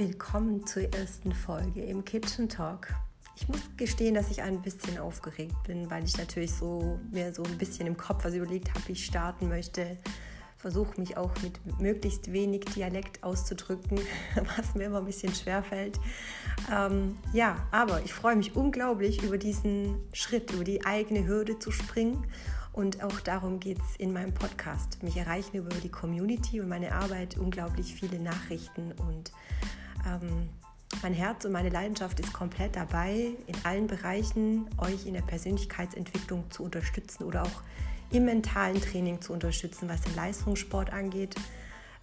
Willkommen zur ersten Folge im Kitchen Talk. Ich muss gestehen, dass ich ein bisschen aufgeregt bin, weil ich natürlich so mir so ein bisschen im Kopf was überlegt habe, wie ich starten möchte. Versuche mich auch mit möglichst wenig Dialekt auszudrücken, was mir immer ein bisschen schwer fällt. Ähm, ja, aber ich freue mich unglaublich über diesen Schritt, über die eigene Hürde zu springen und auch darum geht es in meinem Podcast. Mich erreichen über die Community und meine Arbeit unglaublich viele Nachrichten und ähm, mein Herz und meine Leidenschaft ist komplett dabei, in allen Bereichen euch in der Persönlichkeitsentwicklung zu unterstützen oder auch im mentalen Training zu unterstützen, was den Leistungssport angeht.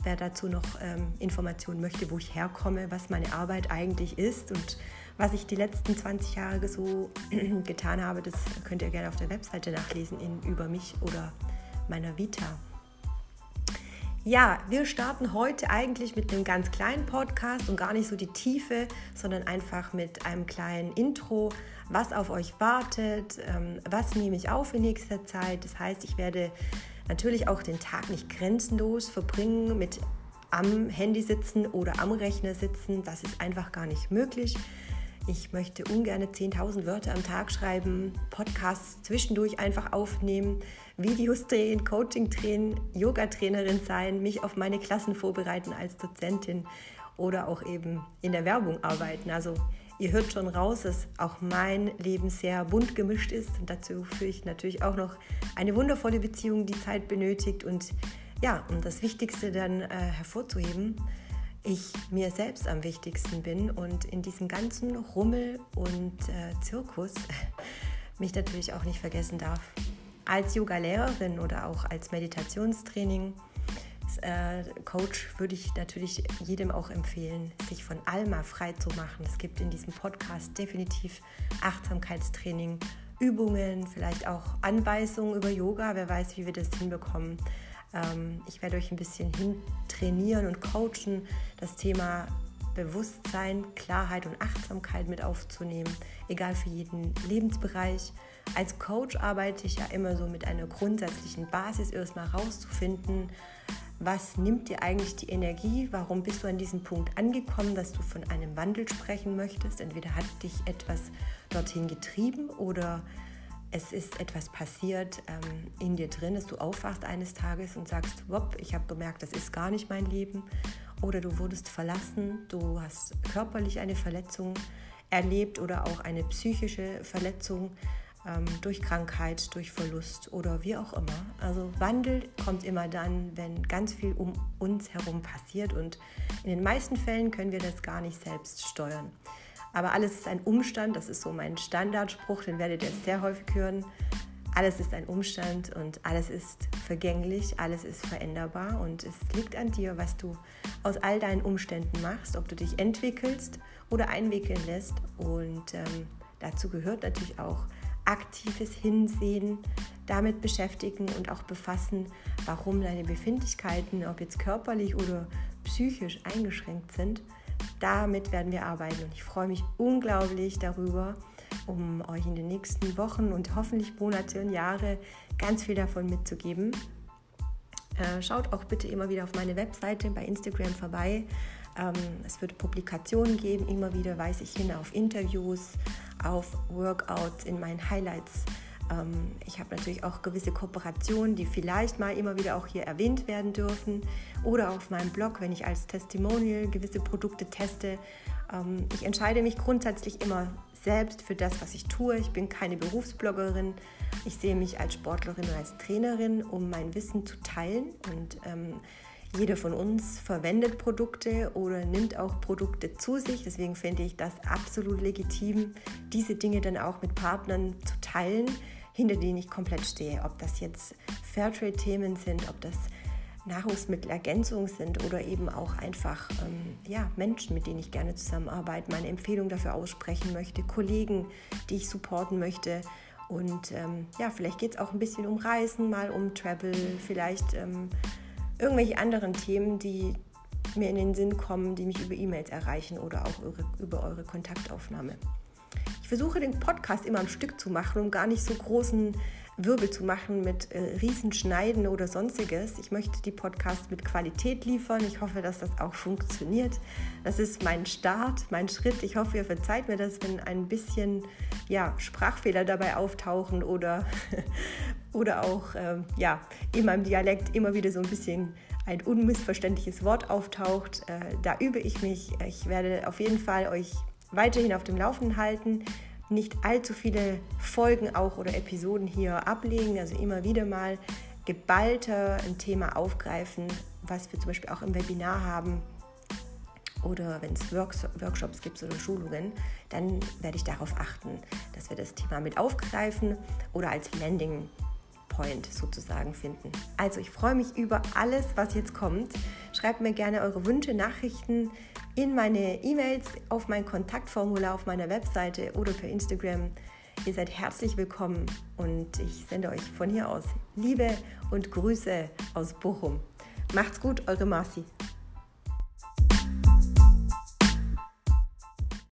Wer dazu noch ähm, Informationen möchte, wo ich herkomme, was meine Arbeit eigentlich ist und was ich die letzten 20 Jahre so getan habe, das könnt ihr gerne auf der Webseite nachlesen in über mich oder meiner Vita. Ja, wir starten heute eigentlich mit einem ganz kleinen Podcast und gar nicht so die Tiefe, sondern einfach mit einem kleinen Intro, was auf euch wartet, ähm, was nehme ich auf in nächster Zeit. Das heißt, ich werde natürlich auch den Tag nicht grenzenlos verbringen mit am Handy sitzen oder am Rechner sitzen. Das ist einfach gar nicht möglich. Ich möchte ungern 10.000 Wörter am Tag schreiben, Podcasts zwischendurch einfach aufnehmen, Videos drehen, Coaching drehen, Yoga-Trainerin sein, mich auf meine Klassen vorbereiten als Dozentin oder auch eben in der Werbung arbeiten. Also ihr hört schon raus, dass auch mein Leben sehr bunt gemischt ist und dazu führe ich natürlich auch noch eine wundervolle Beziehung, die Zeit benötigt und ja, um das Wichtigste dann äh, hervorzuheben, ich mir selbst am wichtigsten bin und in diesem ganzen Rummel und äh, Zirkus mich natürlich auch nicht vergessen darf. Als Yoga-Lehrerin oder auch als Meditationstraining äh, Coach würde ich natürlich jedem auch empfehlen, sich von Alma frei zu machen. Es gibt in diesem Podcast definitiv Achtsamkeitstraining, Übungen, vielleicht auch Anweisungen über Yoga. Wer weiß, wie wir das hinbekommen. Ähm, ich werde euch ein bisschen hin trainieren und coachen, das Thema Bewusstsein, Klarheit und Achtsamkeit mit aufzunehmen, egal für jeden Lebensbereich. Als Coach arbeite ich ja immer so mit einer grundsätzlichen Basis, erstmal rauszufinden, was nimmt dir eigentlich die Energie, warum bist du an diesem Punkt angekommen, dass du von einem Wandel sprechen möchtest. Entweder hat dich etwas dorthin getrieben oder es ist etwas passiert ähm, in dir drin, dass du aufwachst eines Tages und sagst, Wop, ich habe gemerkt, das ist gar nicht mein Leben. Oder du wurdest verlassen, du hast körperlich eine Verletzung erlebt oder auch eine psychische Verletzung ähm, durch Krankheit, durch Verlust oder wie auch immer. Also Wandel kommt immer dann, wenn ganz viel um uns herum passiert und in den meisten Fällen können wir das gar nicht selbst steuern. Aber alles ist ein Umstand, das ist so mein Standardspruch, den werdet ihr sehr häufig hören. Alles ist ein Umstand und alles ist vergänglich, alles ist veränderbar und es liegt an dir, was du aus all deinen Umständen machst, ob du dich entwickelst oder einwickeln lässt. Und ähm, dazu gehört natürlich auch aktives Hinsehen, damit beschäftigen und auch befassen, warum deine Befindlichkeiten, ob jetzt körperlich oder psychisch eingeschränkt sind damit werden wir arbeiten und ich freue mich unglaublich darüber, um euch in den nächsten Wochen und hoffentlich Monate und Jahre ganz viel davon mitzugeben. Äh, schaut auch bitte immer wieder auf meine Webseite bei Instagram vorbei. Ähm, es wird Publikationen geben, immer wieder weise ich hin auf Interviews, auf Workouts in meinen Highlights ähm, ich habe natürlich auch gewisse Kooperationen, die vielleicht mal immer wieder auch hier erwähnt werden dürfen. Oder auf meinem Blog, wenn ich als Testimonial gewisse Produkte teste. Ähm, ich entscheide mich grundsätzlich immer selbst für das, was ich tue. Ich bin keine Berufsbloggerin. Ich sehe mich als Sportlerin und als Trainerin, um mein Wissen zu teilen. Und ähm, jeder von uns verwendet Produkte oder nimmt auch Produkte zu sich. Deswegen finde ich das absolut legitim, diese Dinge dann auch mit Partnern zu teilen hinter denen ich komplett stehe. Ob das jetzt Fairtrade-Themen sind, ob das Nahrungsmittelergänzungen sind oder eben auch einfach ähm, ja, Menschen, mit denen ich gerne zusammenarbeite, meine Empfehlung dafür aussprechen möchte, Kollegen, die ich supporten möchte. Und ähm, ja, vielleicht geht es auch ein bisschen um Reisen, mal um Travel, vielleicht ähm, irgendwelche anderen Themen, die mir in den Sinn kommen, die mich über E-Mails erreichen oder auch über eure Kontaktaufnahme. Ich versuche den Podcast immer am Stück zu machen, um gar nicht so großen Wirbel zu machen mit äh, Riesenschneiden oder sonstiges. Ich möchte die Podcasts mit Qualität liefern. Ich hoffe, dass das auch funktioniert. Das ist mein Start, mein Schritt. Ich hoffe, ihr verzeiht mir das, wenn ein bisschen ja, Sprachfehler dabei auftauchen oder, oder auch äh, ja, in meinem Dialekt immer wieder so ein bisschen ein unmissverständliches Wort auftaucht. Äh, da übe ich mich. Ich werde auf jeden Fall euch weiterhin auf dem Laufenden halten nicht allzu viele Folgen auch oder Episoden hier ablegen, also immer wieder mal geballter ein Thema aufgreifen, was wir zum Beispiel auch im Webinar haben oder wenn es Workshops gibt oder Schulungen, dann werde ich darauf achten, dass wir das Thema mit aufgreifen oder als Landing Point sozusagen finden. Also ich freue mich über alles, was jetzt kommt. Schreibt mir gerne eure Wünsche, Nachrichten in meine E-Mails, auf mein Kontaktformular auf meiner Webseite oder per Instagram. Ihr seid herzlich willkommen und ich sende euch von hier aus Liebe und Grüße aus Bochum. Macht's gut, eure Marci.